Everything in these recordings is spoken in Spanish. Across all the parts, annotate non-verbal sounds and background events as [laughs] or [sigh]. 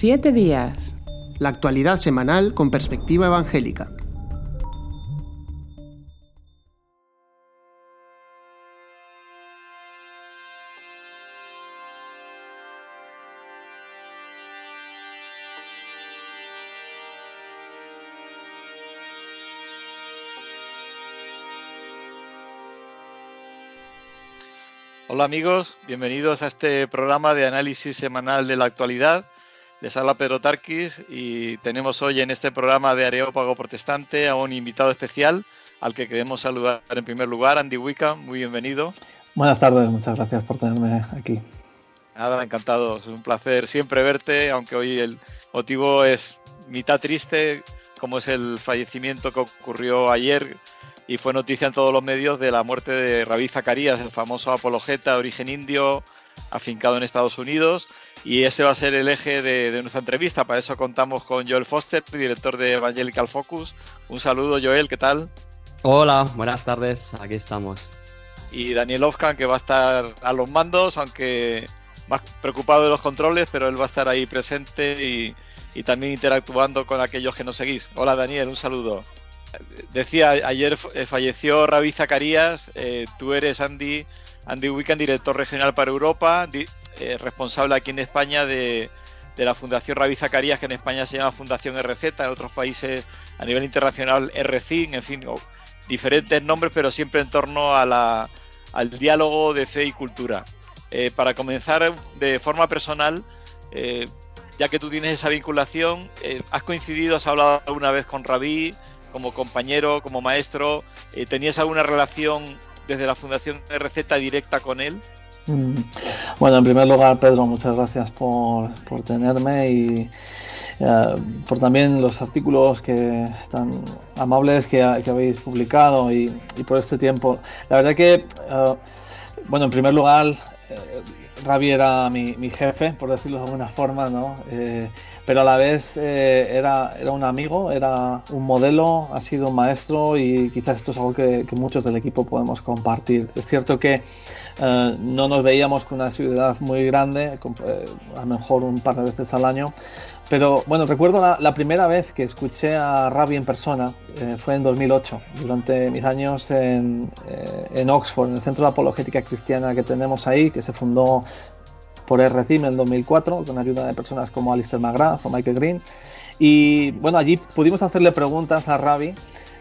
Siete días. La actualidad semanal con perspectiva evangélica. Hola amigos, bienvenidos a este programa de análisis semanal de la actualidad. Les habla Pedro Tarquis y tenemos hoy en este programa de Areópago Protestante a un invitado especial al que queremos saludar en primer lugar, Andy Wickham, muy bienvenido. Buenas tardes, muchas gracias por tenerme aquí. Nada, encantado, es un placer siempre verte, aunque hoy el motivo es mitad triste, como es el fallecimiento que ocurrió ayer y fue noticia en todos los medios de la muerte de Rabí Zacarías, el famoso apologeta de origen indio, afincado en Estados Unidos. Y ese va a ser el eje de, nuestra entrevista. Para eso contamos con Joel Foster, director de Evangelical Focus. Un saludo, Joel, ¿qué tal? Hola, buenas tardes, aquí estamos. Y Daniel Ofkan, que va a estar a los mandos, aunque más preocupado de los controles, pero él va a estar ahí presente y, y también interactuando con aquellos que nos seguís. Hola, Daniel, un saludo decía, ayer falleció Ravi Zacarías, eh, tú eres Andy, Andy Wican, director regional para Europa, eh, responsable aquí en España de, la Fundación Ravi Zacarías, que en España se llama Fundación RZ, en otros países a nivel internacional RCIN, en fin, diferentes nombres, pero siempre en torno al diálogo de fe y cultura. para comenzar de forma personal, ya que tú tienes esa vinculación, ¿has coincidido, has hablado alguna vez con Ravi? como compañero, como maestro, eh, ¿tenías alguna relación desde la Fundación Receta directa con él? Mm. Bueno, en primer lugar, Pedro, muchas gracias por, por tenerme y eh, por también los artículos que tan amables que, habéis publicado y, por este tiempo. La verdad que, eh, bueno, en primer lugar, Ravi era mi, mi, jefe, por decirlo de alguna forma, ¿no? Pero a la vez eh, era, era un amigo, era un modelo, ha sido un maestro y quizás esto es algo que, muchos del equipo podemos compartir. Es cierto que eh, no nos veíamos con una ciudad muy grande, eh, a lo mejor un par de veces al año, pero bueno, recuerdo la, primera vez que escuché a Ravi en persona, fue en 2008, durante mis años en, en, Oxford, en el Centro de Apologética Cristiana que tenemos ahí, que se fundó por RCIM en 2004, con ayuda de personas como Alistair McGrath o Michael Green. Y bueno, allí pudimos hacerle preguntas a Ravi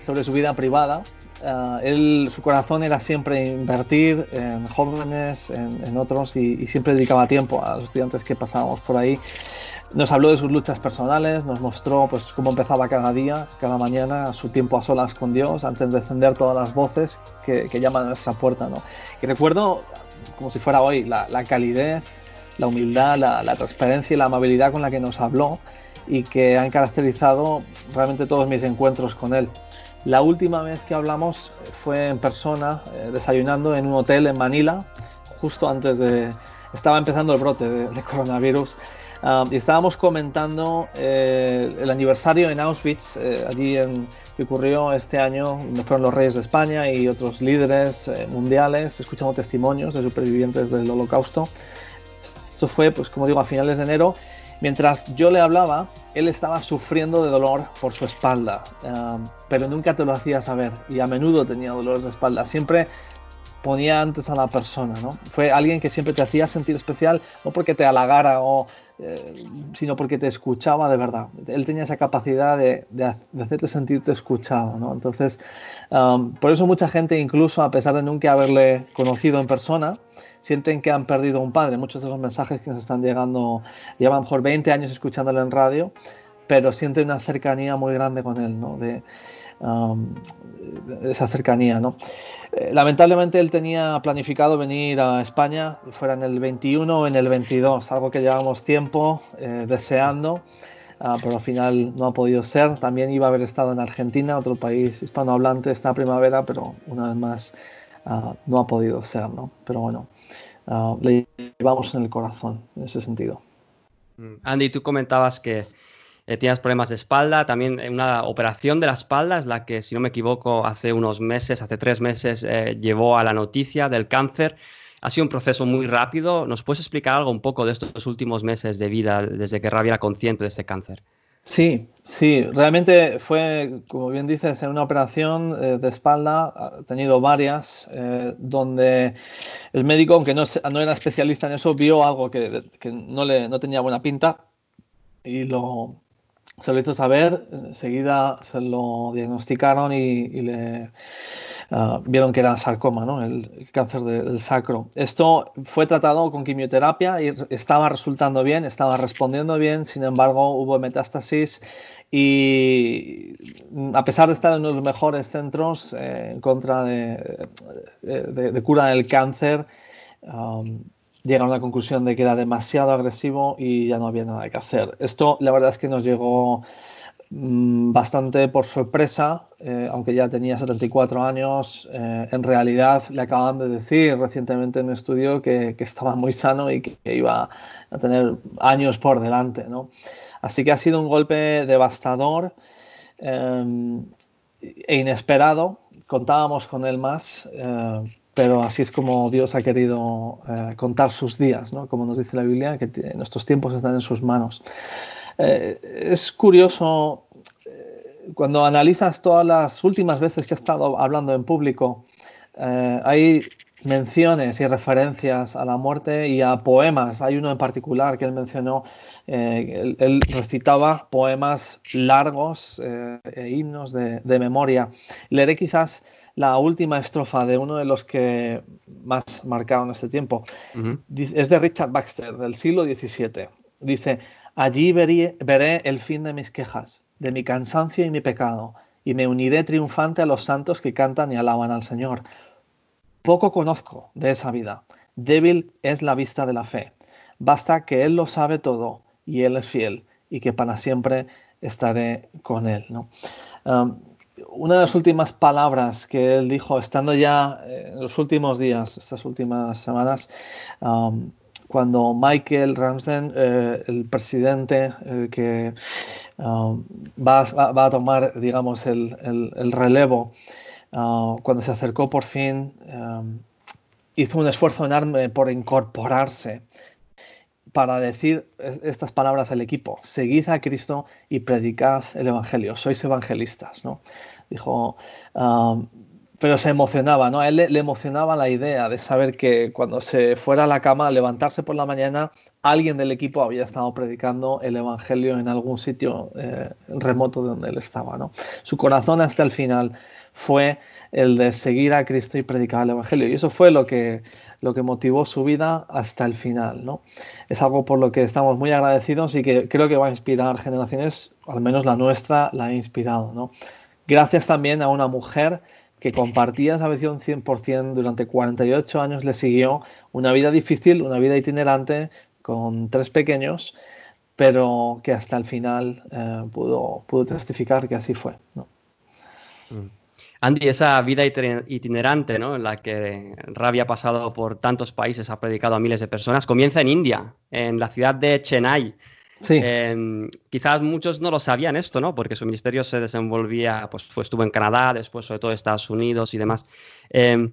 sobre su vida privada. Uh, él, su corazón era siempre invertir en jóvenes, en, otros, y, siempre dedicaba tiempo a los estudiantes que pasábamos por ahí. Nos habló de sus luchas personales, nos mostró pues, cómo empezaba cada día, cada mañana, su tiempo a solas con Dios, antes de encender todas las voces que, llaman a nuestra puerta. ¿no? Y recuerdo, como si fuera hoy, la, la calidez, la humildad, la, transparencia y la amabilidad con la que nos habló y que han caracterizado realmente todos mis encuentros con él. La última vez que hablamos fue en persona, eh, desayunando en un hotel en Manila, justo antes de... Estaba empezando el brote de, coronavirus ah, y estábamos comentando eh, el aniversario en Auschwitz, eh, allí en, que ocurrió este año, donde fueron los reyes de España y otros líderes mundiales, escuchando testimonios de supervivientes del holocausto. Esto fue, pues como digo, a finales de enero. Mientras yo le hablaba, él estaba sufriendo de dolor por su espalda, um, pero nunca te lo hacía saber y a menudo tenía dolores de espalda. Siempre ponía antes a la persona, ¿no? Fue alguien que siempre te hacía sentir especial, no porque te halagara o, eh, sino porque te escuchaba de verdad. Él tenía esa capacidad de, hacerte sentirte escuchado, ¿no? Entonces, um, por eso mucha gente, incluso a pesar de nunca haberle conocido en persona, sienten que han perdido un padre. Muchos de los mensajes que nos están llegando, llevan a lo mejor 20 años escuchándolo en radio, pero sienten una cercanía muy grande con él, ¿no? De, um, esa cercanía, ¿no? Eh, lamentablemente él tenía planificado venir a España, fuera en el 21 o en el 22, algo que llevamos tiempo eh, deseando. Ah, pero al final no ha podido ser. También iba a haber estado en Argentina, otro país hispanohablante, esta primavera, pero una vez más ah, no ha podido ser, ¿no? Pero bueno, Ah, le llevamos en el corazón en ese sentido. Mm. Andy, tú comentabas que eh, tienes problemas de espalda, también una operación de la espalda es la que, si no me equivoco, hace unos meses, hace tres meses, eh, llevó a la noticia del cáncer. ha sido un proceso muy rápido. ¿Nos puedes explicar algo un poco de estos últimos meses de vida desde que Ravi era consciente de este cáncer? Sí, sí, realmente fue, como bien dices, en una operación eh, de espalda, ha tenido varias, eh, donde el médico, aunque no, era especialista en eso, vio algo que, que no, le, no tenía buena pinta y lo, se lo hizo saber, enseguida se lo diagnosticaron y, le uh, vieron que era sarcoma, ¿no? el cáncer de, del sacro. Esto fue tratado con quimioterapia y estaba resultando bien, estaba respondiendo bien, sin embargo hubo metástasis y a pesar de estar en los mejores centros eh, en contra de, de, de, cura del cáncer, llegaron a la conclusión de que era demasiado agresivo y ya no había nada que hacer. Esto la verdad es que nos llegó bastante por sorpresa, eh, aunque ya tenía 74 años, eh, en realidad le acaban de decir recientemente en un estudio que, que estaba muy sano y que, iba a tener años por delante. ¿no? Así que ha sido un golpe devastador eh, e inesperado. Contábamos con él más pero así es como Dios ha querido contar sus días, ¿no? como nos dice la Biblia, que nuestros tiempos están en sus manos. Eh, es curioso, eh, cuando analizas todas las últimas veces que ha estado hablando en público, eh, hay menciones y referencias a la muerte y a poemas. Hay uno en particular que él mencionó, él, él, recitaba poemas largos e himnos de, de memoria. Leeré quizás la última estrofa de uno de los que más marcaron este tiempo. Uh -huh. Es de Richard Baxter, del siglo XVII. Dice, allí veré, el fin de mis quejas, de mi cansancio y mi pecado, y me uniré triunfante a los santos que cantan y alaban al Señor. Poco conozco de esa vida, débil es la vista de la fe. Basta que Él lo sabe todo y Él es fiel y que para siempre estaré con Él. ¿no? Una de las últimas palabras que él dijo, estando ya en los últimos días, estas últimas semanas, cuando Michael Ramsden, eh, el presidente eh, que um, va, a tomar, digamos, el relevo, uh, cuando se acercó por fin, um, hizo un esfuerzo enorme por incorporarse para decir estas palabras al equipo, seguid a Cristo y predicad el Evangelio, sois evangelistas, ¿no? Dijo, um, pero se emocionaba, ¿no? A él le, emocionaba la idea de saber que cuando se fuera a la cama, levantarse por la mañana, alguien del equipo había estado predicando el Evangelio en algún sitio eh, remoto de donde él estaba, ¿no? Su corazón hasta el final fue el de seguir a Cristo y predicar el Evangelio. Y eso fue lo que, lo que motivó su vida hasta el final. ¿no? Es algo por lo que estamos muy agradecidos y que creo que va a inspirar generaciones, al menos la nuestra la ha inspirado. ¿no? Gracias también a una mujer que compartía esa visión 100% durante 48 años, le siguió una vida difícil, una vida itinerante con tres pequeños, pero que hasta el final eh, pudo, pudo testificar que así fue. Mm. Andy, esa vida itinerante ¿no? en la que Ravi ha pasado por tantos países, ha predicado a miles de personas, comienza en India, en la ciudad de Chennai. Sí. Eh, quizás muchos no lo sabían esto, ¿no? Porque su ministerio se desenvolvía, pues fue, estuvo en Canadá, después sobre todo Estados Unidos y demás. Eh,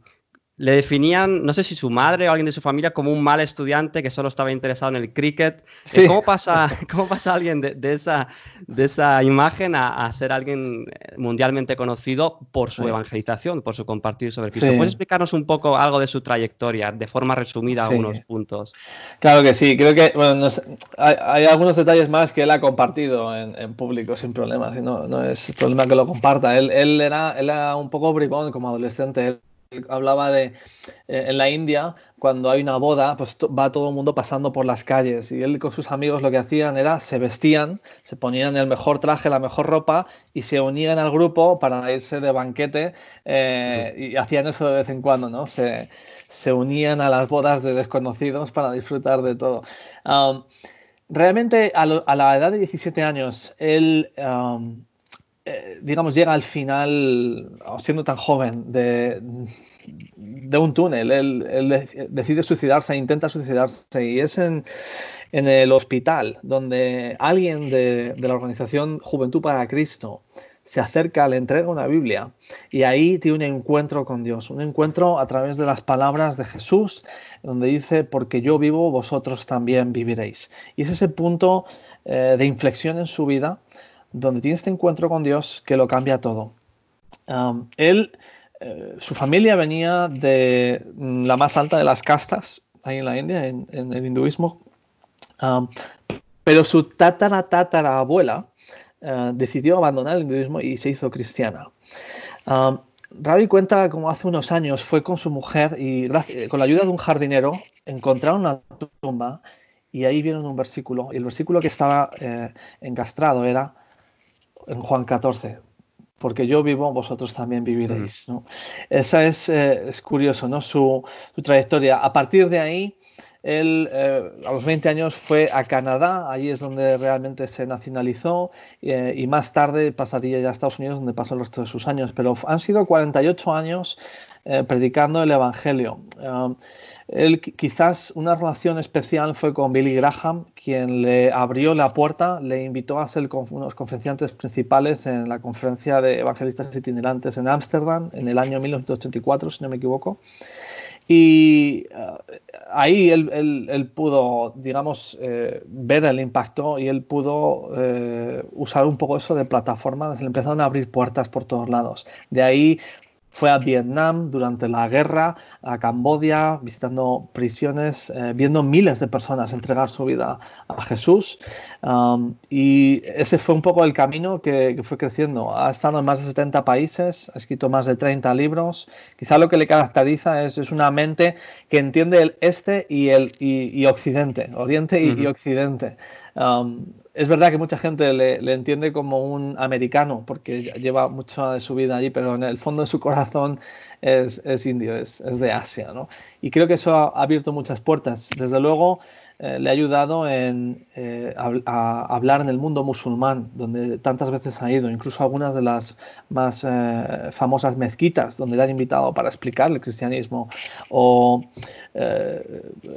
le definían, no sé si su madre o alguien de su familia, como un mal estudiante que solo estaba interesado en el cricket. Sí. ¿Cómo, pasa, [laughs] ¿Cómo pasa alguien de, de, esa, de esa imagen a, a, ser alguien mundialmente conocido por su sí. evangelización, por su compartir sobre Cristo? Sí. ¿Puedes explicarnos un poco algo de su trayectoria, de forma resumida, algunos puntos? Claro que sí, creo que bueno, no sé, hay, hay, algunos detalles más que él ha compartido en, en público sin problemas, no, no es problema que lo comparta. Él, él, era, él era un poco bribón como adolescente. Él, hablaba de eh, en la India cuando hay una boda pues va todo el mundo pasando por las calles y él con sus amigos lo que hacían era se vestían se ponían el mejor traje la mejor ropa y se unían al grupo para irse de banquete eh, y hacían eso de vez en cuando no se, se unían a las bodas de desconocidos para disfrutar de todo. Realmente a, la edad de 17 años él eh, digamos, llega al final, siendo tan joven, de, de un túnel. Él, decide suicidarse, intenta suicidarse y es en, en el hospital donde alguien de, de, la organización Juventud para Cristo se acerca, le entrega una Biblia y ahí tiene un encuentro con Dios, un encuentro a través de las palabras de Jesús, donde dice, porque yo vivo, vosotros también viviréis. Y es ese punto eh, de inflexión en su vida, donde tiene este encuentro con Dios que lo cambia todo. él, eh, su familia venía de la más alta de las castas, ahí en la India, en, el hinduismo, pero su tatara tatara abuela eh, decidió abandonar el hinduismo y se hizo cristiana. Ravi cuenta como hace unos años fue con su mujer y con la ayuda de un jardinero encontraron una tumba y ahí vieron un versículo y el versículo que estaba eh, encastrado era en Juan 14 porque yo vivo, vosotros también viviréis. Esa es, eh, es curioso, ¿no? Su, su, trayectoria. A partir de ahí, él eh, a los 20 años fue a Canadá, allí es donde realmente se nacionalizó eh, y más tarde pasaría ya a Estados Unidos donde pasó el resto de sus años. Pero han sido 48 años predicando el Evangelio. Él quizás una relación especial fue con Billy Graham, quien le abrió la puerta, le invitó a ser unos conferenciantes principales en la conferencia de evangelistas itinerantes en Ámsterdam en el año 1984, si no me equivoco. Y eh, ahí él, pudo, digamos, eh, ver el impacto y él pudo eh, usar un poco eso de plataforma. Se le empezaron a abrir puertas por todos lados. De ahí fue a Vietnam durante la guerra, a Camboya, visitando prisiones, eh, viendo miles de personas entregar su vida a Jesús. Um, y ese fue un poco el camino que, fue creciendo. Ha estado en más de 70 países, ha escrito más de 30 libros. Quizá lo que le caracteriza es, es una mente que entiende el este y el y, occidente, oriente y, occidente. Um, es verdad que mucha gente le, entiende como un americano porque lleva mucha de su vida allí, pero en el fondo de su corazón es, indio, es, de Asia. ¿no? Y creo que eso ha, abierto muchas puertas. Desde luego eh, le ha ayudado en, eh, a, hablar en el mundo musulmán, donde tantas veces ha ido, incluso algunas de las más eh, famosas mezquitas, donde le han invitado para explicar el cristianismo, o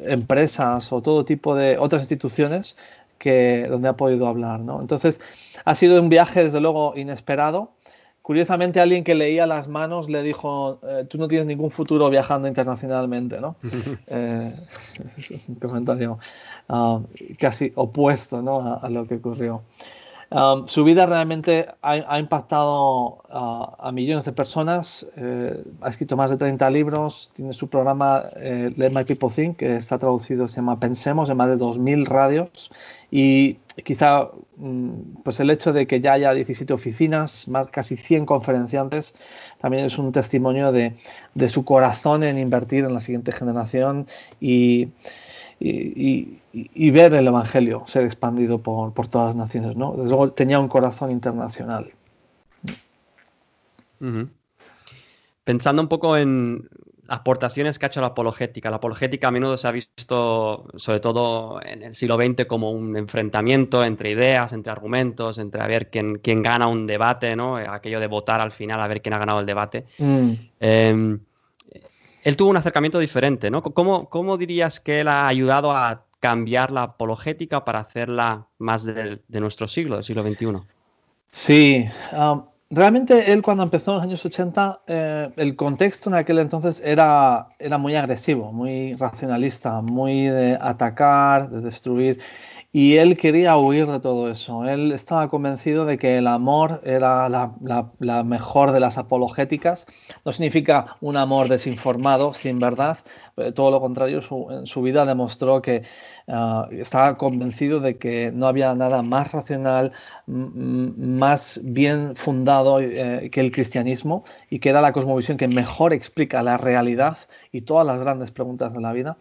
empresas o todo tipo de otras instituciones que, donde ha podido hablar. ¿no? Entonces, ha sido un viaje, desde luego, inesperado. Curiosamente, alguien que leía las manos le dijo, eh, tú no tienes ningún futuro viajando internacionalmente, ¿no? [laughs] eh, [laughs] un comentario ah, casi opuesto ¿no? a, lo que ocurrió. Um, su vida realmente ha, impactado a millones de personas. Eh, ha escrito más de 30 libros. Tiene su programa eh, Let My People Think, que está traducido, se llama Pensemos, en más de 2.000 radios. Y quizá mm, pues el hecho de que ya haya 17 oficinas, más casi 100 conferenciantes, también es un testimonio de, de su corazón en invertir en la siguiente generación y y, ver el Evangelio ser expandido por, todas las naciones. ¿no? Desde luego tenía un corazón internacional. Pensando un poco en aportaciones que ha hecho la apologética. La apologética a menudo se ha visto, sobre todo en el siglo XX, como un enfrentamiento entre ideas, entre argumentos, entre a ver quién, quién gana un debate, ¿no? Aquello de votar al final a ver quién ha ganado el debate. Mm. Em, él tuvo un acercamiento diferente, ¿no? ¿Cómo, dirías que él ha ayudado a cambiar la apologética para hacerla más de, nuestro siglo, del siglo XXI? Sí, realmente él cuando empezó en los años 80, eh, el contexto en aquel entonces era, era muy agresivo, muy racionalista, muy de atacar, de destruir. Y él quería huir de todo eso. Él estaba convencido de que el amor era la, mejor de las apologéticas. No significa un amor desinformado, sin verdad. Eh, todo lo contrario, en su vida demostró que ah, estaba convencido de que no había nada más racional, más bien fundado eh, que el cristianismo y que era la cosmovisión que mejor explica la realidad y todas las grandes preguntas de la vida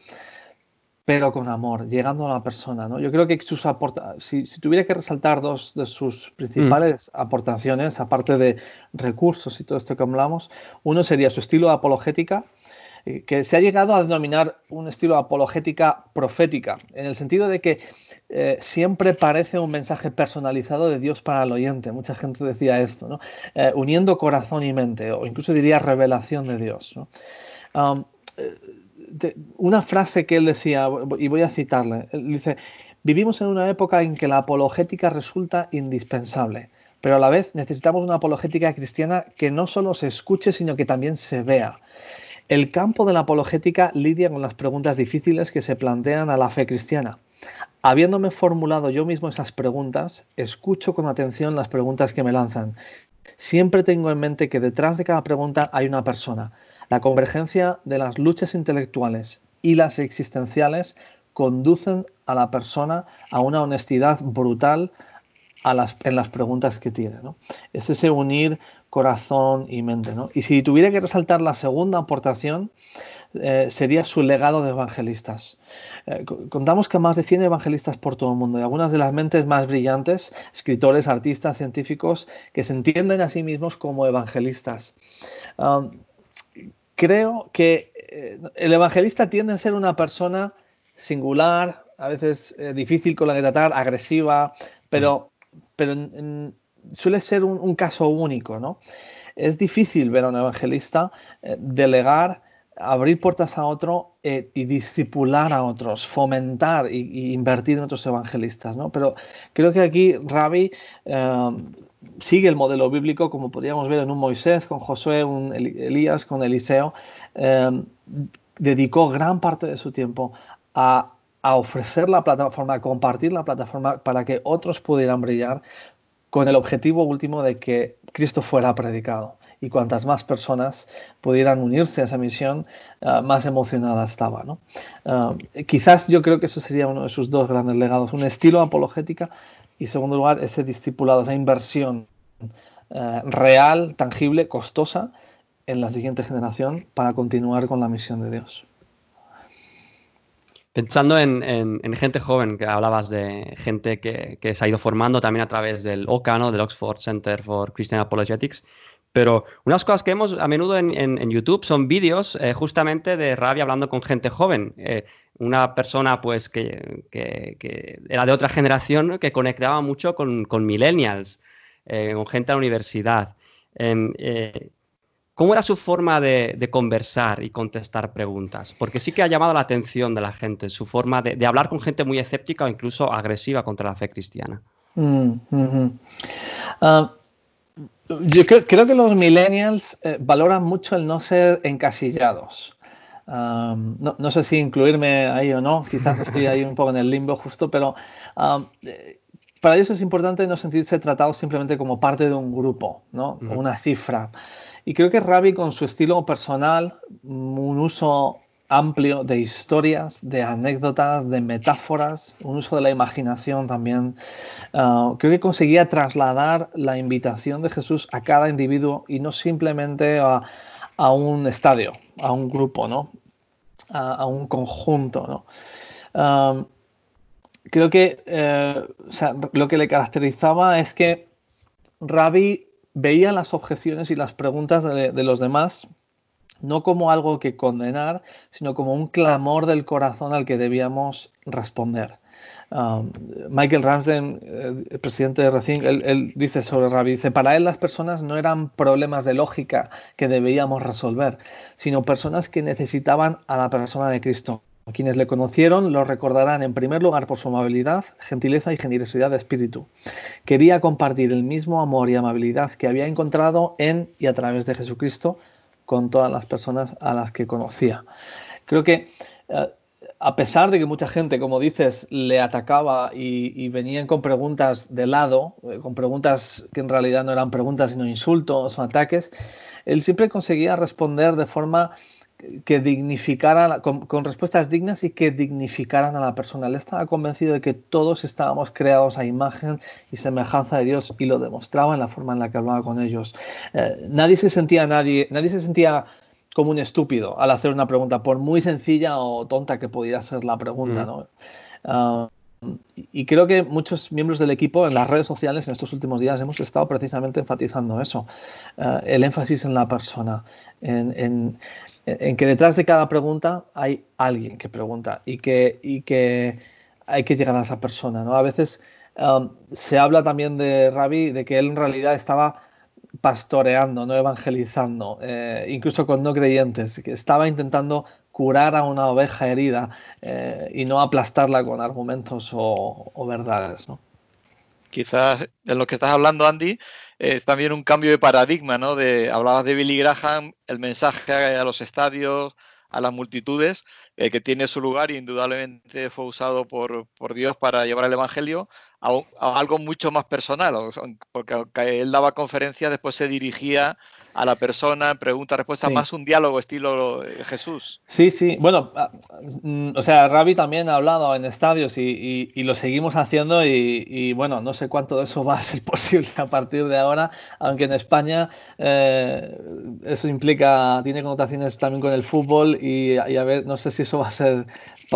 pero con amor, llegando a la persona. ¿no? Yo creo que sus aporta si, tuviera que resaltar dos de sus principales mm. aportaciones, aparte de recursos y todo esto que hablamos, uno sería su estilo de apologética, eh, que se ha llegado a denominar un estilo de apologética profética, en el sentido de que eh, siempre parece un mensaje personalizado de Dios para el oyente. Mucha gente decía esto, ¿no? Eh, uniendo corazón y mente, o incluso diría revelación de Dios. ¿no? Um, una frase que él decía, y voy a citarle, dice, vivimos en una época en que la apologética resulta indispensable. pero a la vez necesitamos una apologética cristiana que no solo se escuche, sino que también se vea. El campo de la apologética lidia con las preguntas difíciles que se plantean a la fe cristiana. Habiéndome formulado yo mismo esas preguntas, escucho con atención las preguntas que me lanzan. Siempre tengo en mente que detrás de cada pregunta hay una persona. La convergencia de las luchas intelectuales y las existenciales conducen a la persona a una honestidad brutal en las preguntas que tiene. Es ese unir corazón y mente. Y si tuviera que resaltar la segunda aportación, eh, sería su legado de evangelistas. Eh, contamos que más de 100 evangelistas por todo el mundo y algunas de las mentes más brillantes, escritores, artistas, científicos, que se entienden a sí mismos como evangelistas. Creo que eh, el evangelista tiende a ser una persona singular, a veces difícil con la que tratar, agresiva, pero, suele ser un, caso único. ¿no? Es difícil ver a un evangelista delegar abrir puertas a otro eh, y discipular a otros, fomentar y, invertir en otros evangelistas, ¿no? Pero creo que aquí Rabbi eh, sigue el modelo bíblico, como podríamos ver en un Moisés, con Josué, un Elías, con Eliseo, eh, dedicó gran parte de su tiempo a, a ofrecer la plataforma, a compartir la plataforma para que otros pudieran brillar con el objetivo último de que Cristo fuera predicado y cuantas más personas pudieran unirse a esa misión, ah, más emocionada estaba. ¿no? Ah, quizás yo creo que eso sería uno de sus dos grandes legados, un estilo apologética y, en segundo lugar, ese discipulado, esa inversión ah, real, tangible, costosa en la siguiente generación para continuar con la misión de Dios. Pensando en, gente joven, que hablabas de gente que, se ha ido formando también a través del OCA, del Oxford Center for Christian Apologetics, pero unas cosas que vemos a menudo en, YouTube son vídeos eh, justamente de Rabia hablando con gente joven. Eh, una persona pues que, era de otra generación que conectaba mucho con, millennials, eh, con gente de la universidad. Em, ¿Cómo era su forma de, conversar y contestar preguntas? Porque sí que ha llamado la atención de la gente, su forma de, hablar con gente muy escéptica o incluso agresiva contra la fe cristiana. Mm, yo creo, que los millennials eh, valoran mucho el no ser encasillados. no, sé si incluirme ahí o no, quizás estoy ahí un poco en el limbo justo, pero eh, para ellos es importante no sentirse tratados simplemente como parte de un grupo, ¿no? una cifra. Y creo que Ravi con su estilo personal, un uso amplio de historias, de anécdotas, de metáforas, un uso de la imaginación también. Ah, creo que conseguía trasladar la invitación de Jesús a cada individuo y no simplemente a, un estadio, a un grupo, ¿no? a, un conjunto. ¿no? Ah, creo que eh, lo que le caracterizaba es que Rabbi veía las objeciones y las preguntas de los demás no como algo que condenar, sino como un clamor del corazón al que debíamos responder. Um, Michael Ramsden, eh, presidente de Racing, él, dice sobre Rabbi, dice, para él las personas no eran problemas de lógica que debíamos resolver, sino personas que necesitaban a la persona de Cristo. Quienes le conocieron lo recordarán en primer lugar por su amabilidad, gentileza y generosidad de espíritu. Quería compartir el mismo amor y amabilidad que había encontrado en y a través de Jesucristo con todas las personas a las que conocía. Creo que eh, a pesar de que mucha gente, como dices, le atacaba y, venían con preguntas de lado, eh, con preguntas que en realidad no eran preguntas sino insultos o ataques, él siempre conseguía responder de forma que dignificaran, con, respuestas dignas y que dignificaran a la persona. Él estaba convencido de que todos estábamos creados a imagen y semejanza de Dios y lo demostraba en la forma en la que hablaba con ellos. Eh, nadie se sentía nadie, nadie se sentía como un estúpido al hacer una pregunta, por muy sencilla o tonta que pudiera ser la pregunta. Mm. Ah, y creo que muchos miembros del equipo en las redes sociales en estos últimos días hemos estado precisamente enfatizando eso, ah, el énfasis en la persona, en, en que detrás de cada pregunta hay alguien que pregunta y que, y que hay que llegar a esa persona. ¿no? A veces um, se habla también de Rabbi de que él en realidad estaba pastoreando, no evangelizando, eh, incluso con no creyentes, que estaba intentando curar a una oveja herida eh, y no aplastarla con argumentos o, verdades. ¿no? Quizás en lo que estás hablando, Andy, es también un cambio de paradigma, ¿no? De, hablabas de Billy Graham, el mensaje a los estadios, a las multitudes, eh, que tiene su lugar y indudablemente fue usado por, por Dios para llevar el Evangelio a, algo mucho más personal, porque él daba conferencias, después se dirigía a la persona, pregunta, respuesta, más un diálogo estilo eh, Jesús. Sí, sí, bueno, ah, mm, o sea, Ravi también ha hablado en estadios y, lo seguimos haciendo y, bueno, no sé cuánto de eso [laughs] va a ser posible a partir de ahora, aunque en España eh, eso implica, tiene connotaciones también con el fútbol y, a ver, no sé si eso va a ser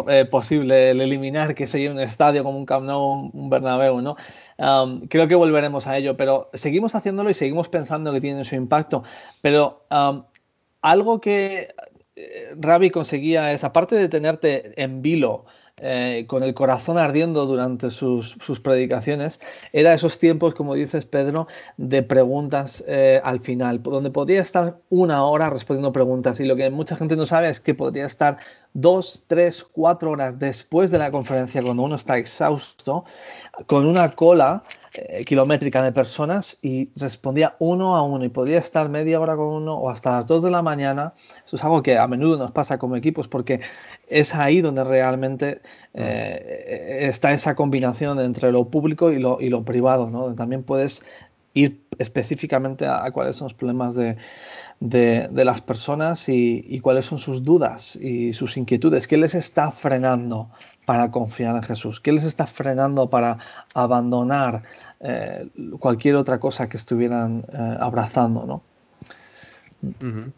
eh, posible, el eliminar que sea un estadio como un Camp Nou, un Bernabéu, ¿no? Creo que volveremos a ello, pero seguimos haciéndolo y seguimos pensando que tiene su impacto. Pero algo que eh, Ravi conseguía es, aparte de tenerte en vilo, eh, con el corazón ardiendo durante sus, predicaciones, era esos tiempos, como dices Pedro, de preguntas eh, al final, donde podría estar una hora respondiendo preguntas. Y lo que mucha gente no sabe es que podría estar dos, tres, cuatro horas después de la conferencia, cuando uno está exhausto, con una cola eh, kilométrica de personas y respondía uno a uno y podría estar media hora con uno o hasta las dos de la mañana. Eso es algo que a menudo nos pasa como equipos porque es ahí donde realmente eh, está esa combinación entre lo público y lo, y lo privado, ¿no? También puedes ir específicamente a cuáles son los problemas de, de, las personas y, cuáles son sus dudas y sus inquietudes. ¿Qué les está frenando para confiar en Jesús? ¿Qué les está frenando para abandonar eh, cualquier otra cosa que estuvieran eh, abrazando? ¿no?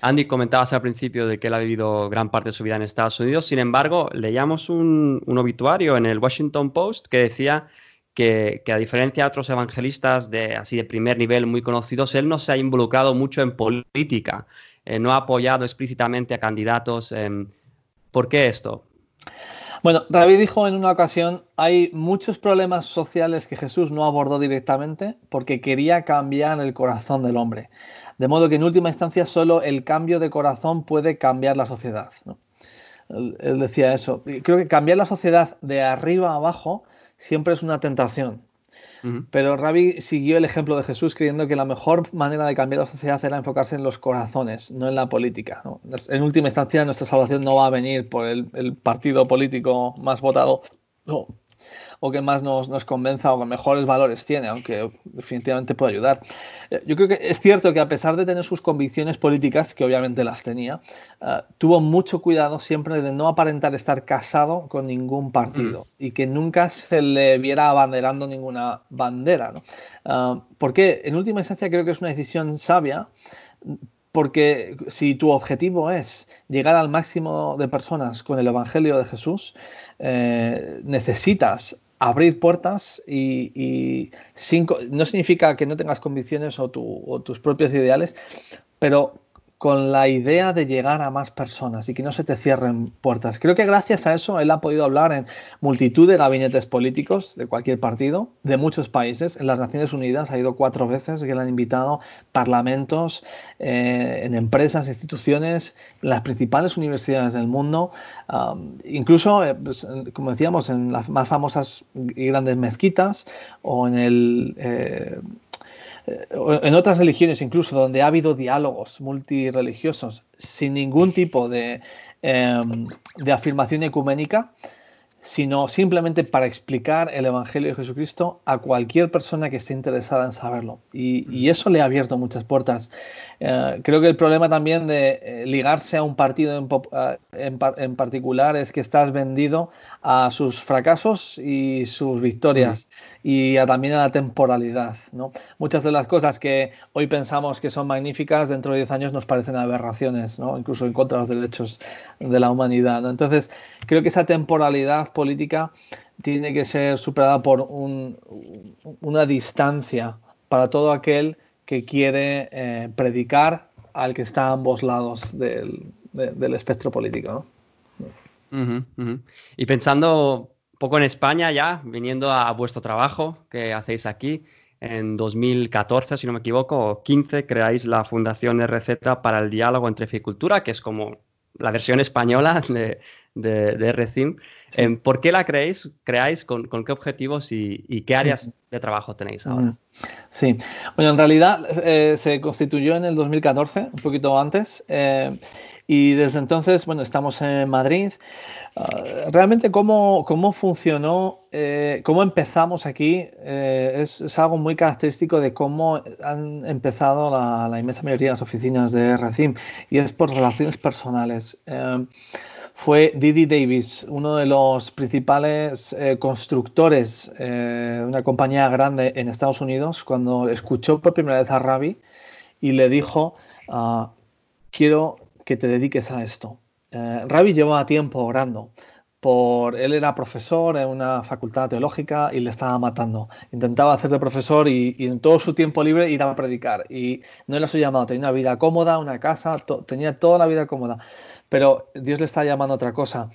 Andy, comentabas al principio de que él ha vivido gran parte de su vida en Estados Unidos. Sin embargo, leíamos un, obituario en el Washington Post que decía que, a diferencia de otros evangelistas de así de primer nivel muy conocidos, él no se ha involucrado mucho en política, eh, no ha apoyado explícitamente a candidatos. ¿Por qué esto? Bueno, David dijo en una ocasión, hay muchos problemas sociales que Jesús no abordó directamente porque quería cambiar el corazón del hombre. De modo que en última instancia solo el cambio de corazón puede cambiar la sociedad. él, decía eso. Creo que cambiar la sociedad de arriba a abajo siempre es una tentación. Pero Rabbi siguió el ejemplo de Jesús creyendo que la mejor manera de cambiar la sociedad era enfocarse en los corazones, no en la política. En última instancia, nuestra salvación no va a venir por el, partido político más votado o que más nos, nos, convenza o que mejores valores tiene, aunque definitivamente puede ayudar. Eh, yo creo que es cierto que a pesar de tener sus convicciones políticas, que obviamente las tenía, eh, tuvo mucho cuidado siempre de no aparentar estar casado con ningún partido mm. y que nunca se le viera abanderando ninguna bandera. ¿no? Eh, porque en última instancia creo que es una decisión sabia porque si tu objetivo es llegar al máximo de personas con el Evangelio de Jesús, necesitas abrir puertas y, no significa que no tengas convicciones o, o tus propios ideales, pero con la idea de llegar a más personas y que no se te cierren puertas. Creo que gracias a eso él ha podido hablar en multitud de gabinetes políticos de cualquier partido, de muchos países. En las Naciones Unidas ha ido cuatro veces que le han invitado parlamentos, eh, en empresas, instituciones, las principales universidades del mundo, incluso, eh, pues, como decíamos, en las más famosas y grandes mezquitas o en el... Eh, en otras religiones incluso, donde ha habido diálogos multireligiosos sin ningún tipo de, em, de afirmación ecuménica, sino simplemente para explicar el Evangelio de Jesucristo a cualquier persona que esté interesada en saberlo. Y, eso le ha abierto muchas puertas. Eh, creo que el problema también de eh, ligarse a un partido en, en, particular es que estás vendido a sus fracasos y sus victorias y también a la temporalidad. ¿no? Muchas de las cosas que hoy pensamos que son magníficas, dentro de 10 años nos parecen aberraciones, ¿no? incluso en contra de los derechos de la humanidad. ¿no? Entonces, creo que esa temporalidad política tiene que ser superada por una distancia para todo aquel que quiere eh, predicar al que está a ambos lados del, espectro político. Y pensando poco en España ya, viniendo a vuestro trabajo que hacéis aquí, en 2014, si no me equivoco, o 15, creáis la Fundación RZ para el Diálogo entre Fe y Cultura, que es como la versión española de, de, de RCIM. Em, ¿Por qué la creéis, creáis? Con, qué objetivos y, qué áreas de trabajo tenéis ahora? Sí, bueno, en realidad eh, se constituyó en el 2014, un poquito antes, eh, y desde entonces, bueno, estamos en Madrid. Ah, realmente cómo, cómo funcionó, eh, cómo empezamos aquí, es, algo muy característico de cómo han empezado la, inmensa mayoría de las oficinas de RCIM, y es por relaciones personales fue Didi Davis, uno de los principales eh, constructores eh, de una compañía grande en Estados Unidos, cuando escuchó por primera vez a Ravi y le dijo, ah, quiero que te dediques a esto. Eh, Ravi llevaba tiempo orando. Por, él era profesor en una facultad teológica y le estaba matando. Intentaba hacer de profesor y, en todo su tiempo libre ir a predicar. Y no era su llamado, tenía una vida cómoda, una casa, tenía toda la vida cómoda pero Dios le está llamando a otra cosa.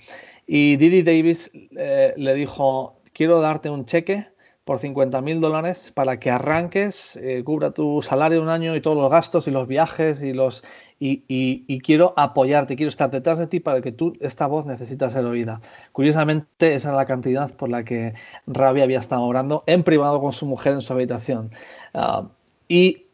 Y Didi Davis eh, le dijo, quiero darte un cheque por 50 mil dólares para que arranques, eh, cubra tu salario un año y todos los gastos y los viajes y los y, quiero apoyarte, quiero estar detrás de ti para que tú esta voz necesitas ser oída. Curiosamente, esa era la cantidad por la que Rabi había estado orando en privado con su mujer en su habitación. Ah, y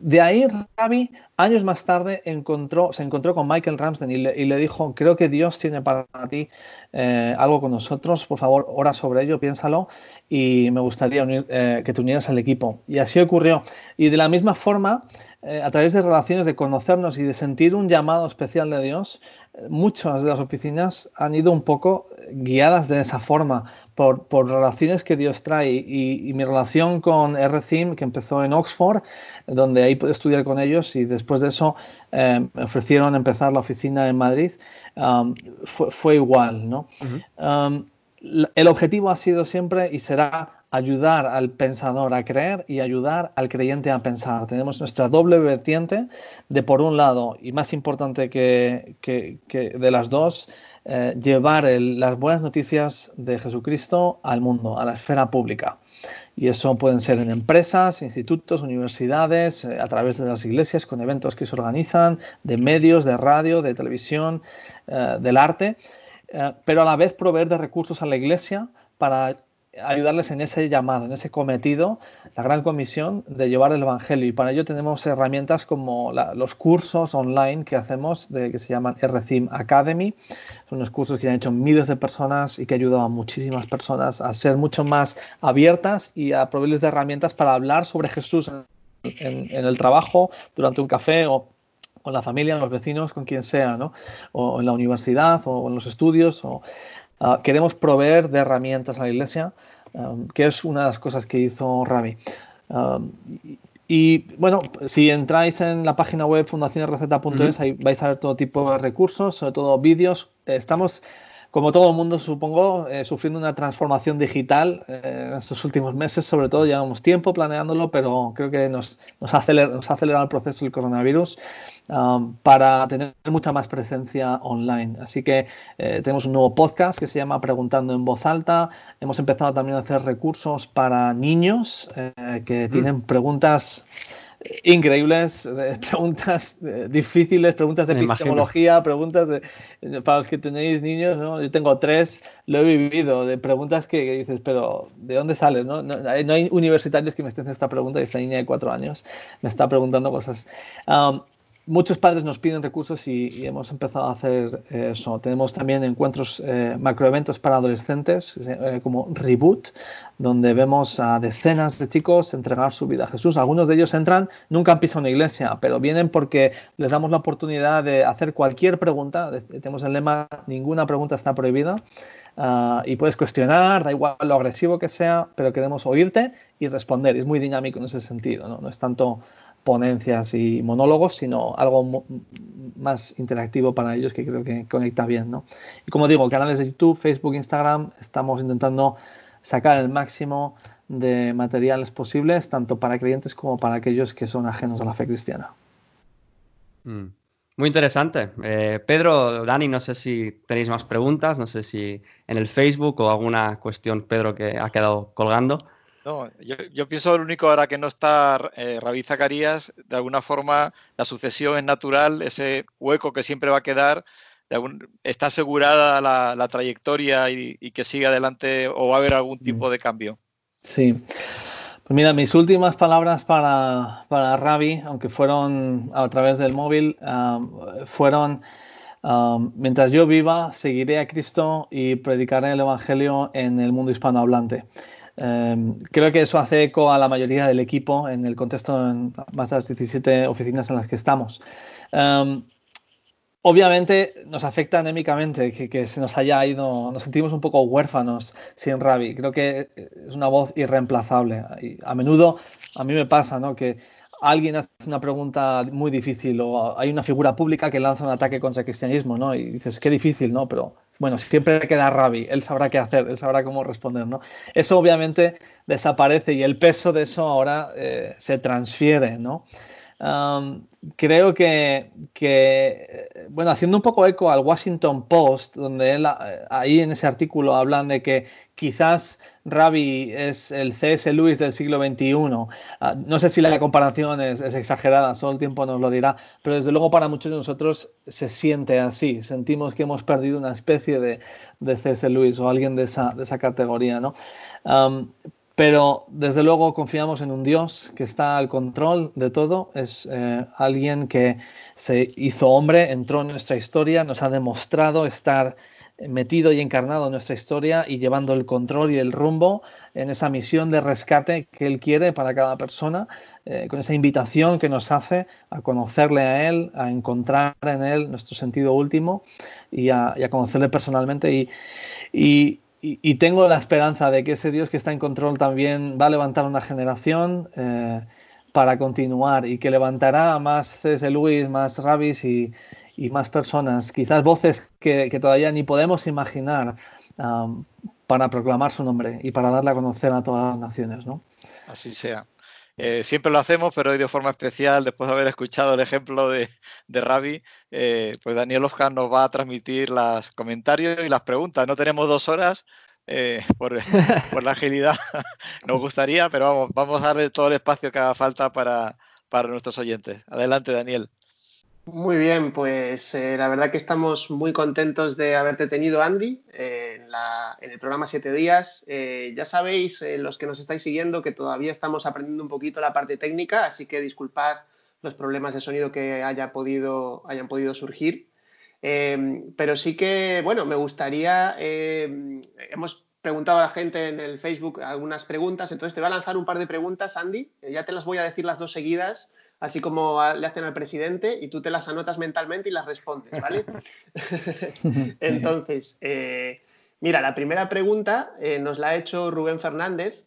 de ahí Ravi, años más tarde, encontró, se encontró con Michael Ramsden y le, dijo, creo que Dios tiene para ti eh, algo con nosotros, por favor, ora sobre ello, piénsalo y me gustaría eh, que te unieras al equipo. Y así ocurrió. Y de la misma forma, eh, a través de relaciones, de conocernos y de sentir un llamado especial de Dios, muchas de las oficinas han ido un poco guiadas de esa forma, por, relaciones que Dios trae. Y, mi relación con RCIM, que empezó en Oxford, donde ahí pude estudiar con ellos, y después de eso eh, me ofrecieron empezar la oficina en Madrid, um, fue, igual. ¿no? Um, el objetivo ha sido siempre y será ayudar al pensador a creer y ayudar al creyente a pensar. Tenemos nuestra doble vertiente de, por un lado, y más importante que, de las dos, eh, llevar las buenas noticias de Jesucristo al mundo, a la esfera pública. Y eso pueden ser en empresas, institutos, universidades, eh, a través de las iglesias, con eventos que se organizan, de medios, de radio, de televisión, eh, del arte, pero a la vez proveer de recursos a la iglesia para ayudarles en ese llamado, en ese cometido, la gran comisión de llevar el Evangelio. Y para ello tenemos herramientas como los cursos online que hacemos, de, que se llaman RCIM Academy. Son unos cursos que han hecho miles de personas y que ayudan a muchísimas personas a ser mucho más abiertas y a proveerles de herramientas para hablar sobre Jesús en, el trabajo, durante un café o con la familia, los vecinos, con quien sea, ¿no? O en la universidad o en los estudios. O, Ah, queremos proveer de herramientas a la iglesia, um, que es una de las cosas que hizo Ravi. Um, y, bueno, si entráis en la página web fundacionesreceta.es, ahí vais a ver todo tipo de recursos, sobre todo vídeos. Estamos como todo el mundo, supongo, eh, sufriendo una transformación digital eh, en estos últimos meses. Sobre todo, llevamos tiempo planeándolo, pero creo que nos, nos, acelera, nos ha acelerado el proceso del coronavirus um, para tener mucha más presencia online. Así que eh, tenemos un nuevo podcast que se llama Preguntando en voz alta. Hemos empezado también a hacer recursos para niños que mm. tienen preguntas increíbles, preguntas difíciles, preguntas de epistemología, preguntas de, para los que tenéis niños, ¿no? Yo tengo tres, lo he vivido, de preguntas que, dices, pero ¿de dónde sales? No? No, hay universitarios que me estén haciendo esta pregunta y esta niña de cuatro años me está preguntando cosas. Um, muchos padres nos piden recursos y, hemos empezado a hacer eso. Tenemos también encuentros, eh, macroeventos para adolescentes, eh, como Reboot, donde vemos a decenas de chicos entregar su vida a Jesús. Algunos de ellos entran, nunca han pisado una iglesia, pero vienen porque les damos la oportunidad de hacer cualquier pregunta. Tenemos el lema, ninguna pregunta está prohibida. Ah, y puedes cuestionar, da igual lo agresivo que sea, pero queremos oírte y responder. Es muy dinámico en ese sentido, no, no es tanto ponencias y monólogos, sino algo más interactivo para ellos que creo que conecta bien. ¿no? Y como digo, canales de YouTube, Facebook, Instagram, estamos intentando sacar el máximo de materiales posibles, tanto para creyentes como para aquellos que son ajenos a la fe cristiana. Mm. Muy interesante. Eh, Pedro, Dani, no sé si tenéis más preguntas, no sé si en el Facebook o alguna cuestión, Pedro, que ha quedado colgando. No, yo, pienso el único ahora que no está eh, Rabí Zacarías, de alguna forma la sucesión es natural, ese hueco que siempre va a quedar está asegurada la, trayectoria y, que siga adelante o va a haber algún tipo de cambio. Sí. Pues mira, mis últimas palabras para, para Ravi, aunque fueron a través del móvil, fueron, mientras yo viva, seguiré a Cristo y predicaré el Evangelio en el mundo hispanohablante. Em, creo que eso hace eco a la mayoría del equipo en el contexto en más de las 17 oficinas en las que estamos. Obviamente nos afecta anémicamente que, se nos haya ido, nos sentimos un poco huérfanos sin Ravi. Creo que es una voz irreemplazable. Y a menudo a mí me pasa ¿no? que alguien hace una pregunta muy difícil o hay una figura pública que lanza un ataque contra el cristianismo, ¿no? Y dices, qué difícil, ¿no? Pero bueno, siempre queda Ravi, él sabrá qué hacer, él sabrá cómo responder, ¿no? Eso obviamente desaparece y el peso de eso ahora eh, se transfiere, ¿no? Creo que, bueno, haciendo un poco eco al Washington Post, donde él, eh, ahí en ese artículo hablan de que quizás Ravi es el C.S. Lewis del siglo XXI. Ah, no sé si la comparación es, exagerada, solo el tiempo nos lo dirá, pero desde luego para muchos de nosotros se siente así. Sentimos que hemos perdido una especie de, de C.S. Lewis o alguien de esa, de esa categoría, ¿no? Pero desde luego confiamos en un Dios que está al control de todo, es eh, alguien que se hizo hombre, entró en nuestra historia, nos ha demostrado estar metido y encarnado en nuestra historia y llevando el control y el rumbo en esa misión de rescate que Él quiere para cada persona, eh, con esa invitación que nos hace a conocerle a Él, a encontrar en Él nuestro sentido último y a, conocerle personalmente. y, y, tengo la esperanza de que ese Dios que está en control también va a levantar una generación eh, para continuar y que levantará más C.S. Lewis, más rabbis y, más personas, quizás voces que, todavía ni podemos imaginar para proclamar su nombre y para darle a conocer a todas las naciones. ¿no? Así sea. Eh, siempre lo hacemos, pero hoy de forma especial, después de haber escuchado el ejemplo de, de Ravi, eh, pues Daniel Oscar nos va a transmitir los comentarios y las preguntas. No tenemos dos horas eh, por, [laughs] la agilidad, [laughs] nos gustaría, pero vamos, vamos a darle todo el espacio que haga falta para, para nuestros oyentes. Adelante, Daniel. Muy bien, pues eh, la verdad que estamos muy contentos de haberte tenido, Andy, eh, en, el programa Siete Días. Eh, ya sabéis, los que nos estáis siguiendo, que todavía estamos aprendiendo un poquito la parte técnica, así que disculpad los problemas de sonido que hayan podido surgir. pero sí que, bueno, me gustaría, hemos preguntado a la gente en el Facebook algunas preguntas, entonces te voy a lanzar un par de preguntas, Andy, ya te las voy a decir las dos seguidas así como le hacen al presidente, y tú te las anotas mentalmente y las respondes, ¿vale? [laughs] Entonces, eh, mira, la primera pregunta eh, nos la ha hecho Rubén Fernández,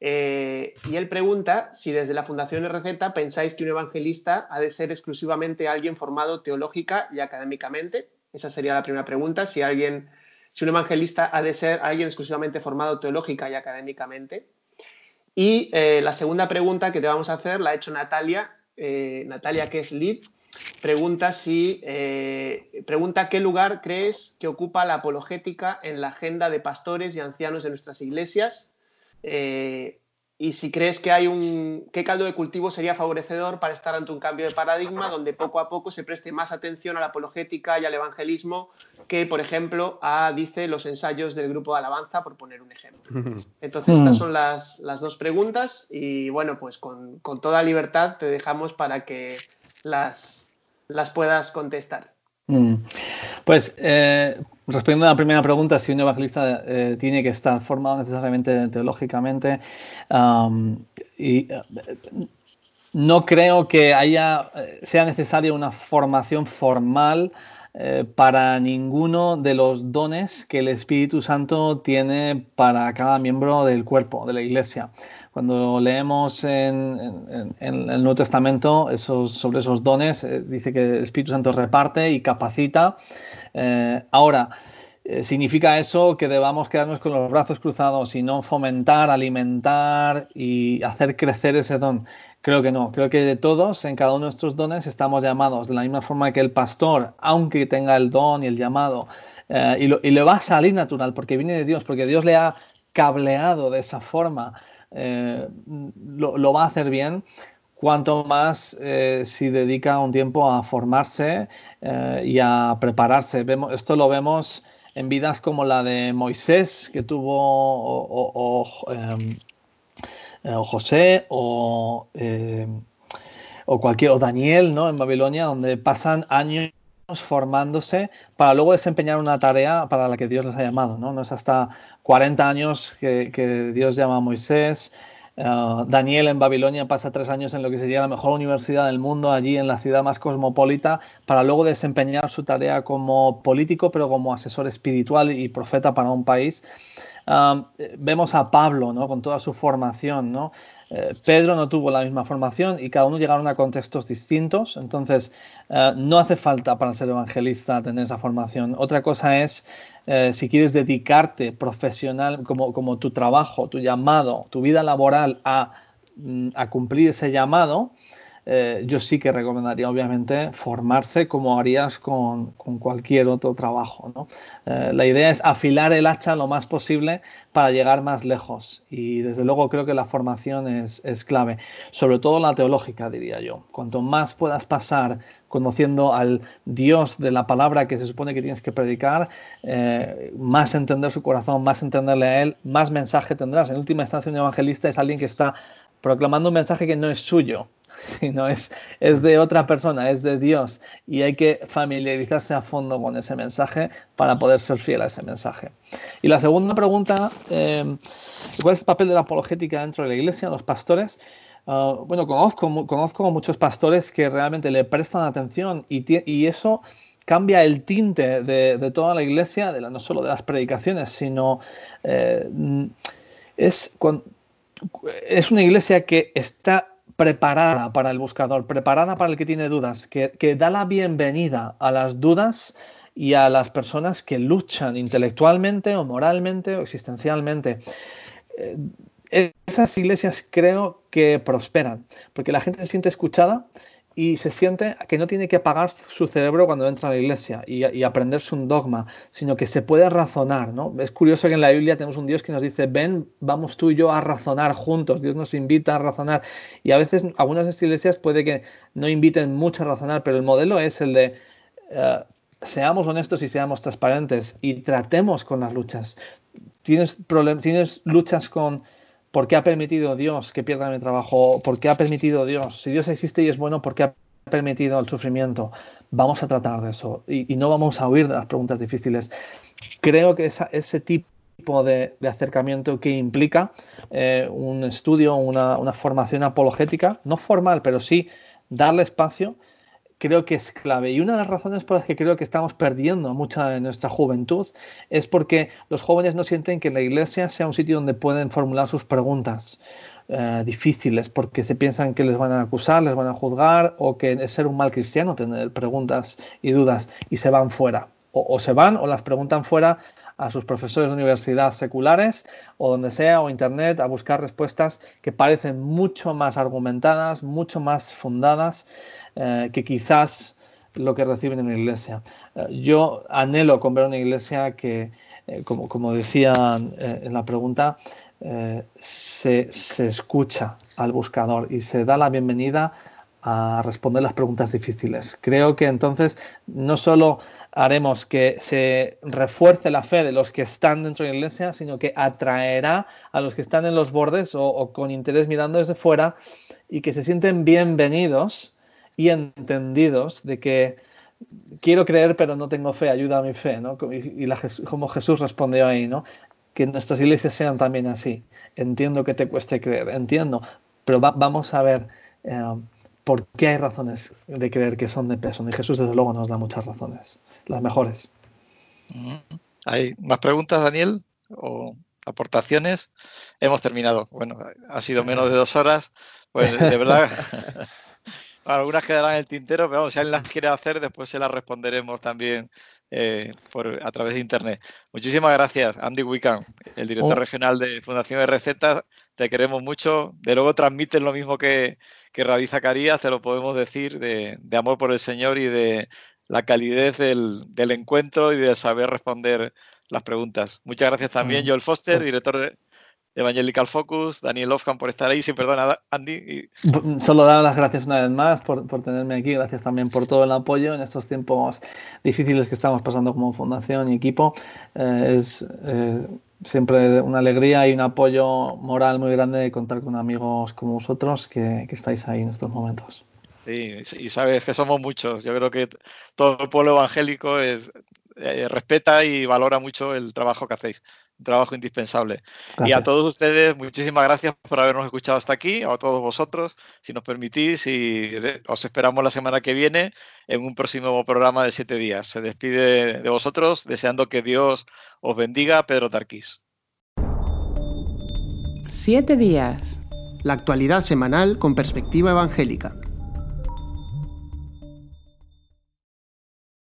eh, y él pregunta si desde la Fundación RZ pensáis que un evangelista ha de ser exclusivamente alguien formado teológica y académicamente. Esa sería la primera pregunta, si alguien, si un evangelista ha de ser alguien exclusivamente formado teológica y académicamente. Y la segunda pregunta que te vamos a hacer la ha hecho Natalia eh, Natalia Kezlid, pregunta si eh, pregunta qué lugar crees que ocupa la apologética en la agenda de pastores y ancianos de nuestras iglesias. Eh, y si crees que hay un qué caldo de cultivo sería favorecedor para estar ante un cambio de paradigma donde poco a poco se preste más atención a la apologética y al evangelismo que, por ejemplo, a, dice, los ensayos del grupo de alabanza, por poner un ejemplo. [laughs] Entonces, estas mm. son las, dos preguntas y, bueno, pues con, toda libertad te dejamos para que las, las puedas contestar. Mm. Pues eh, respondiendo a la primera pregunta, si un evangelista eh, tiene que estar formado necesariamente teológicamente, eh, no creo que haya sea necesaria una formación formal para ninguno de los dones que el Espíritu Santo tiene para cada miembro del cuerpo de la Iglesia. Cuando leemos en, el Nuevo Testamento sobre esos dones, eh, dice que el Espíritu Santo reparte y capacita. Eh, ahora, eh, ¿significa eso que debamos quedarnos con los brazos cruzados y no fomentar, alimentar y hacer crecer ese don? Creo que no. Creo que de todos, en cada uno de nuestros dones, estamos llamados de la misma forma que el pastor, aunque tenga el don y el llamado, y, y le va a salir natural porque viene de Dios, porque Dios le ha cableado de esa forma. Eh, lo, va a hacer bien. Cuanto más eh, si dedica un tiempo a formarse eh, y a prepararse. Vemos, esto lo vemos en vidas como la de Moisés, que tuvo, o, em, José, o, o cualquier, o Daniel, ¿no? En Babilonia, donde pasan años formándose para luego desempeñar una tarea para la que Dios les ha llamado. No, no es hasta 40 años que, Dios llama a Moisés. Eh, Daniel en Babilonia pasa tres años en lo que sería la mejor universidad del mundo, allí en la ciudad más cosmopolita, para luego desempeñar su tarea como político, pero como asesor espiritual y profeta para un país. Eh, vemos a Pablo, ¿no? Con toda su formación, ¿no? Eh, Pedro no tuvo la misma formación y cada uno llegaron a contextos distintos, entonces eh, no hace falta para ser evangelista tener esa formación. Otra cosa es eh, si quieres dedicarte profesional como, como, tu trabajo, tu llamado, tu vida laboral a, mm, a cumplir ese llamado, eh, yo sí que recomendaría obviamente formarse como harías con, cualquier otro trabajo. Eh, la idea es afilar el hacha lo más posible para llegar más lejos y desde luego creo que la formación es, clave, sobre todo la teológica diría yo. Cuanto más puedas pasar conociendo al Dios de la palabra que se supone que tienes que predicar, eh, más entender su corazón, más entenderle a Él, más mensaje tendrás. En última instancia, un evangelista es alguien que está proclamando un mensaje que no es suyo, [laughs] sino es, es de otra persona, es de Dios. Y hay que familiarizarse a fondo con ese mensaje para poder ser fiel a ese mensaje. Y la segunda pregunta, em, ¿cuál es el papel de la apologética dentro de la iglesia, los pastores? Ah, bueno, conozco, conozco muchos pastores que realmente le prestan atención y, y eso cambia el tinte de, toda la iglesia, de no solo de las predicaciones, sino eh, es, es una iglesia que está preparada para el buscador, preparada para el que tiene dudas, que, da la bienvenida a las dudas y a las personas que luchan intelectualmente o moralmente o existencialmente. Eh, esas iglesias creo que prosperan, porque la gente se siente escuchada y se siente que no tiene que apagar su cerebro cuando entra a la iglesia y, aprenderse un dogma, sino que se puede razonar. ¿no? Es curioso que en la Biblia tenemos un Dios que nos dice, ven, vamos tú y yo a razonar juntos. Dios nos invita a razonar. Y a veces algunas iglesias puede que no inviten mucho a razonar, pero el modelo es el de... Eh, seamos honestos y seamos transparentes y tratemos con las luchas. Tienes, tienes luchas con ¿Por qué ha permitido Dios que pierda mi trabajo? ¿Por qué ha permitido Dios? Si Dios existe y es bueno, ¿por qué ha permitido el sufrimiento? Vamos a tratar de eso y, no vamos a huir de las preguntas difíciles. Creo que ese tipo de, acercamiento que implica eh, un estudio, una, una formación apologética, no formal, pero sí darle espacio, creo que es clave. Y una de las razones por las que creo que estamos perdiendo mucha de nuestra juventud es porque los jóvenes no sienten que la iglesia sea un sitio donde pueden formular sus preguntas. Eh, difíciles porque se piensan que les van a acusar, les van a juzgar o que es ser un mal cristiano tener preguntas y dudas y se van fuera. O, se van o las preguntan fuera a sus profesores de universidad seculares o donde sea o internet a buscar respuestas que parecen mucho más argumentadas, mucho más fundadas eh, que quizás lo que reciben en la iglesia. Eh, yo anhelo con ver una iglesia que, eh, como, como decían en la pregunta, se, se, escucha al buscador y se da la bienvenida a responder las preguntas difíciles. Creo que entonces no solo haremos que se refuerce la fe de los que están dentro de la iglesia, sino que atraerá a los que están en los bordes o con interés mirando desde fuera y que se sienten bienvenidos y entendidos de que quiero creer pero no tengo fe, ayuda a mi fe, ¿no? Y, como Jesús respondió ahí, ¿no? Que nuestras iglesias sean también así. Entiendo que te cueste creer, entiendo, pero vamos a ver eh, por qué hay razones de creer que son de peso. Y Jesús desde luego nos da muchas razones, las mejores. ¿Hay más preguntas, Daniel? ¿O aportaciones? Hemos terminado. Bueno, ha sido menos de dos horas. Pues de verdad [laughs] algunas quedarán en el tintero, pero vamos, si alguien las quiere hacer, después se las responderemos también eh, por, a través de internet. Muchísimas gracias, Andy Wickham, el director oh. regional de Fundación de Recetas. Te queremos mucho. De luego transmites lo mismo que, que realiza Carías, te lo podemos decir, de, amor por el Señor y de la calidez del, encuentro y de saber responder las preguntas. Muchas gracias también, mm. Joel Foster, director Evangelical Focus, Daniel Lofkan por estar ahí, sin perdona, Andy. Solo dar las gracias una vez más por, tenerme aquí, gracias también por todo el apoyo en estos tiempos difíciles que estamos pasando como fundación y equipo. Eh, es eh, siempre una alegría y un apoyo moral muy grande contar con amigos como vosotros que, estáis ahí en estos momentos. Sí, y sabes que somos muchos. Yo creo que todo el pueblo evangélico es, eh, respeta y valora mucho el trabajo que hacéis un trabajo indispensable. Y a todos ustedes, muchísimas gracias por habernos escuchado hasta aquí, a todos vosotros, si nos permitís, y os esperamos la semana que viene en un próximo programa de siete días. Se despide de vosotros, deseando que Dios os bendiga, Pedro Tarquís. Siete días. La actualidad semanal con perspectiva evangélica